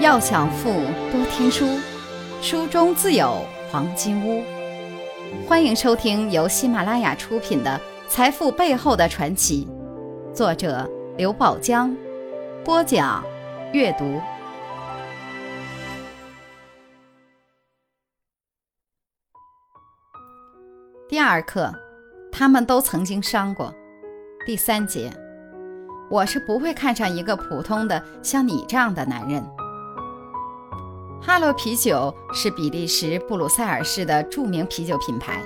要想富，多听书，书中自有黄金屋。欢迎收听由喜马拉雅出品的《财富背后的传奇》，作者刘宝江，播讲阅读。第二课，他们都曾经伤过。第三节，我是不会看上一个普通的像你这样的男人。哈罗啤酒是比利时布鲁塞尔市的著名啤酒品牌。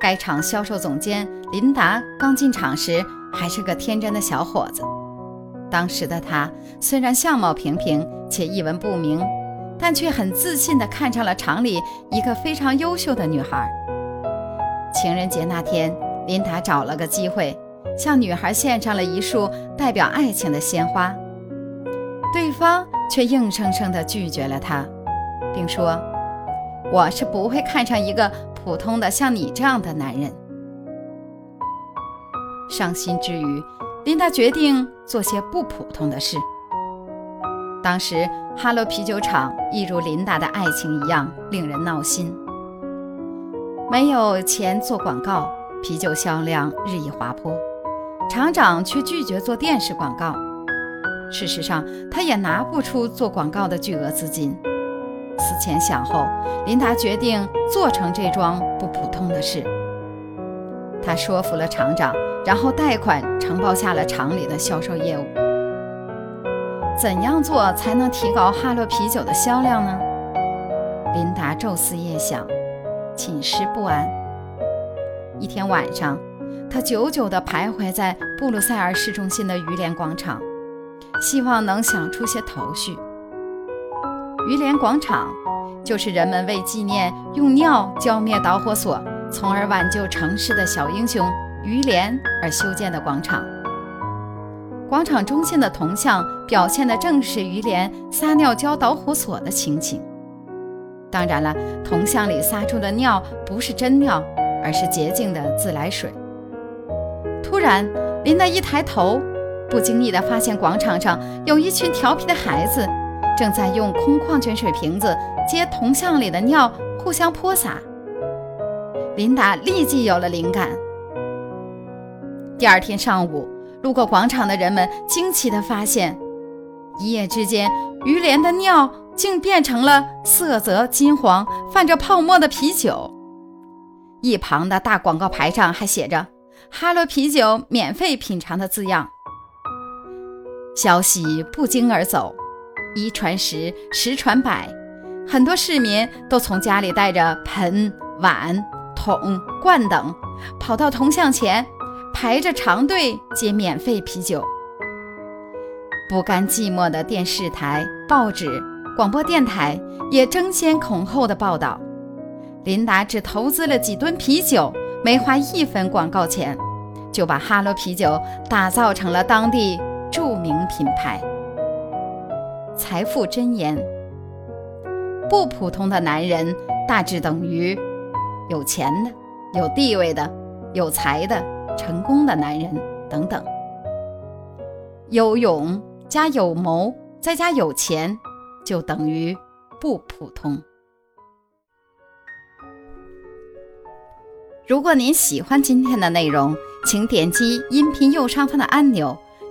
该厂销售总监琳达刚进厂时还是个天真的小伙子。当时的他虽然相貌平平且一文不名，但却很自信地看上了厂里一个非常优秀的女孩。情人节那天，琳达找了个机会，向女孩献上了一束代表爱情的鲜花。对方却硬生生地拒绝了他，并说：“我是不会看上一个普通的像你这样的男人。”伤心之余，琳达决定做些不普通的事。当时，哈罗啤酒厂一如琳达的爱情一样令人闹心，没有钱做广告，啤酒销量日益滑坡，厂长却拒绝做电视广告。事实上，他也拿不出做广告的巨额资金。思前想后，琳达决定做成这桩不普通的事。他说服了厂长，然后贷款承包下了厂里的销售业务。怎样做才能提高哈洛啤酒的销量呢？琳达昼思夜想，寝食不安。一天晚上，他久久地徘徊在布鲁塞尔市中心的鱼联广场。希望能想出些头绪。于连广场就是人们为纪念用尿浇灭导火索，从而挽救城市的小英雄于连而修建的广场。广场中心的铜像表现的正是于连撒尿浇导火索的情景。当然了，铜像里撒出的尿不是真尿，而是洁净的自来水。突然，琳达一抬头。不经意地发现广场上有一群调皮的孩子，正在用空矿泉水瓶子接铜像里的尿，互相泼洒。琳达立即有了灵感。第二天上午，路过广场的人们惊奇地发现，一夜之间，于连的尿竟变成了色泽金黄、泛着泡沫的啤酒。一旁的大广告牌上还写着“哈罗啤酒免费品尝”的字样。消息不胫而走，一传十，十传百，很多市民都从家里带着盆、碗、桶、罐等，跑到铜像前，排着长队接免费啤酒。不甘寂寞的电视台、报纸、广播电台也争先恐后的报道。琳达只投资了几吨啤酒，没花一分广告钱，就把哈罗啤酒打造成了当地。著名品牌，财富箴言：不普通的男人大致等于有钱的、有地位的、有才的、成功的男人等等。有勇加有谋再加有钱，就等于不普通。如果您喜欢今天的内容，请点击音频右上方的按钮。